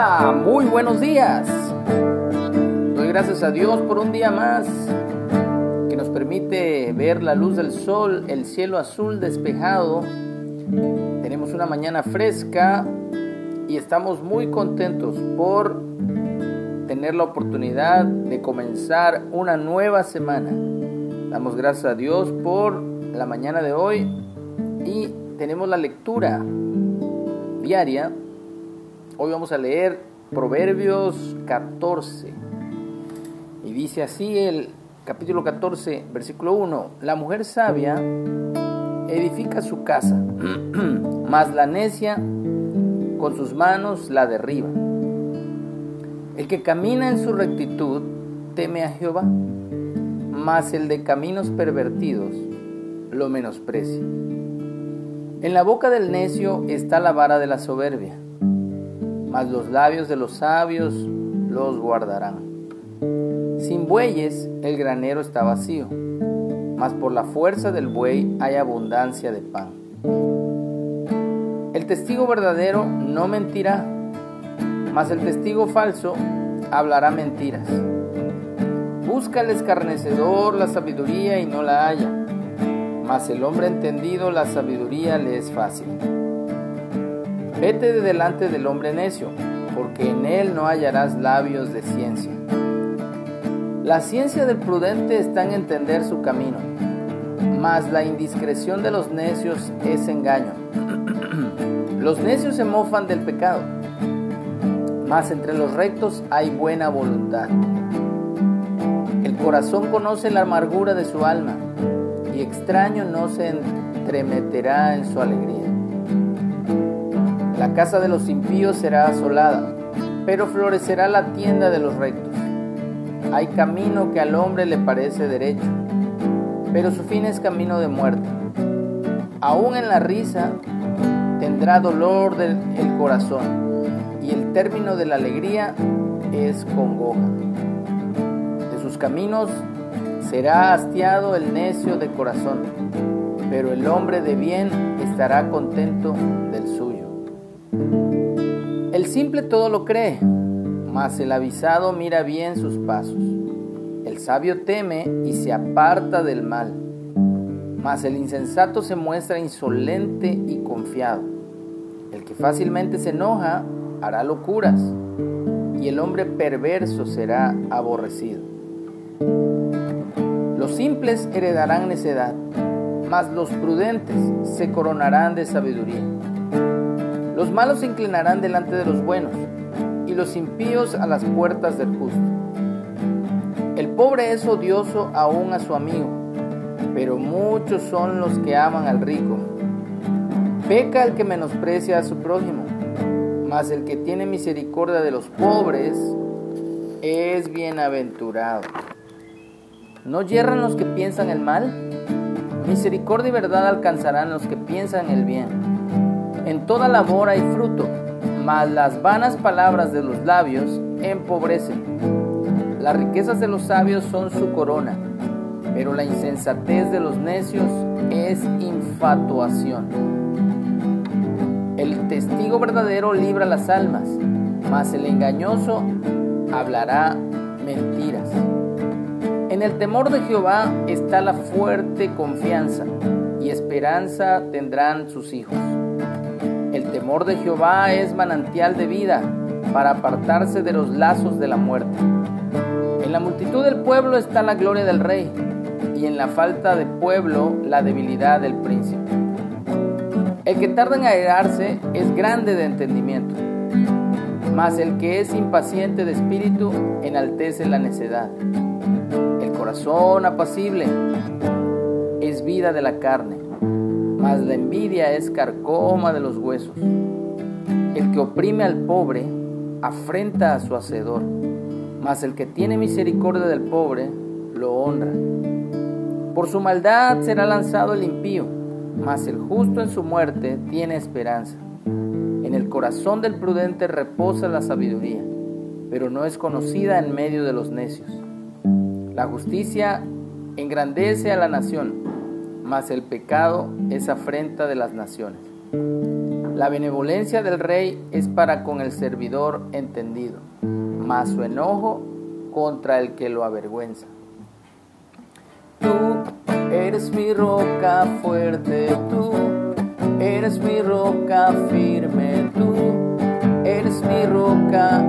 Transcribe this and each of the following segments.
Muy buenos días. Doy gracias a Dios por un día más que nos permite ver la luz del sol, el cielo azul despejado. Tenemos una mañana fresca y estamos muy contentos por tener la oportunidad de comenzar una nueva semana. Damos gracias a Dios por la mañana de hoy y tenemos la lectura diaria Hoy vamos a leer Proverbios 14. Y dice así el capítulo 14, versículo 1. La mujer sabia edifica su casa, mas la necia con sus manos la derriba. El que camina en su rectitud teme a Jehová, mas el de caminos pervertidos lo menosprecia. En la boca del necio está la vara de la soberbia mas los labios de los sabios los guardarán. Sin bueyes el granero está vacío, mas por la fuerza del buey hay abundancia de pan. El testigo verdadero no mentirá, mas el testigo falso hablará mentiras. Busca el escarnecedor la sabiduría y no la halla, mas el hombre entendido la sabiduría le es fácil. Vete de delante del hombre necio, porque en él no hallarás labios de ciencia. La ciencia del prudente está en entender su camino, mas la indiscreción de los necios es engaño. los necios se mofan del pecado, mas entre los rectos hay buena voluntad. El corazón conoce la amargura de su alma, y extraño no se entremeterá en su alegría. La casa de los impíos será asolada, pero florecerá la tienda de los rectos. Hay camino que al hombre le parece derecho, pero su fin es camino de muerte. Aún en la risa tendrá dolor del corazón, y el término de la alegría es congoja. De sus caminos será hastiado el necio de corazón, pero el hombre de bien estará contento del suyo. Simple todo lo cree, mas el avisado mira bien sus pasos. El sabio teme y se aparta del mal, mas el insensato se muestra insolente y confiado. El que fácilmente se enoja hará locuras, y el hombre perverso será aborrecido. Los simples heredarán necedad, mas los prudentes se coronarán de sabiduría. Los malos se inclinarán delante de los buenos y los impíos a las puertas del justo. El pobre es odioso aún a su amigo, pero muchos son los que aman al rico. Peca el que menosprecia a su prójimo, mas el que tiene misericordia de los pobres es bienaventurado. ¿No yerran los que piensan el mal? Misericordia y verdad alcanzarán los que piensan el bien. En toda labor hay fruto, mas las vanas palabras de los labios empobrecen. Las riquezas de los sabios son su corona, pero la insensatez de los necios es infatuación. El testigo verdadero libra las almas, mas el engañoso hablará mentiras. En el temor de Jehová está la fuerte confianza, y esperanza tendrán sus hijos. El temor de Jehová es manantial de vida para apartarse de los lazos de la muerte. En la multitud del pueblo está la gloria del rey y en la falta de pueblo la debilidad del príncipe. El que tarda en airarse es grande de entendimiento, mas el que es impaciente de espíritu enaltece la necedad. El corazón apacible es vida de la carne mas la envidia es carcoma de los huesos. El que oprime al pobre afrenta a su hacedor, mas el que tiene misericordia del pobre lo honra. Por su maldad será lanzado el impío, mas el justo en su muerte tiene esperanza. En el corazón del prudente reposa la sabiduría, pero no es conocida en medio de los necios. La justicia engrandece a la nación mas el pecado es afrenta de las naciones. La benevolencia del rey es para con el servidor entendido, mas su enojo contra el que lo avergüenza. Tú eres mi roca fuerte, tú eres mi roca firme, tú eres mi roca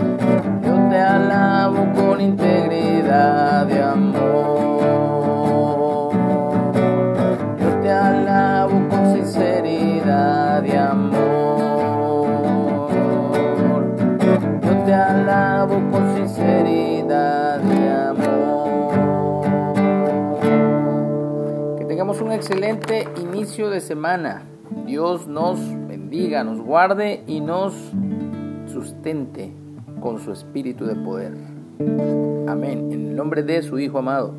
excelente inicio de semana. Dios nos bendiga, nos guarde y nos sustente con su espíritu de poder. Amén. En el nombre de su Hijo amado.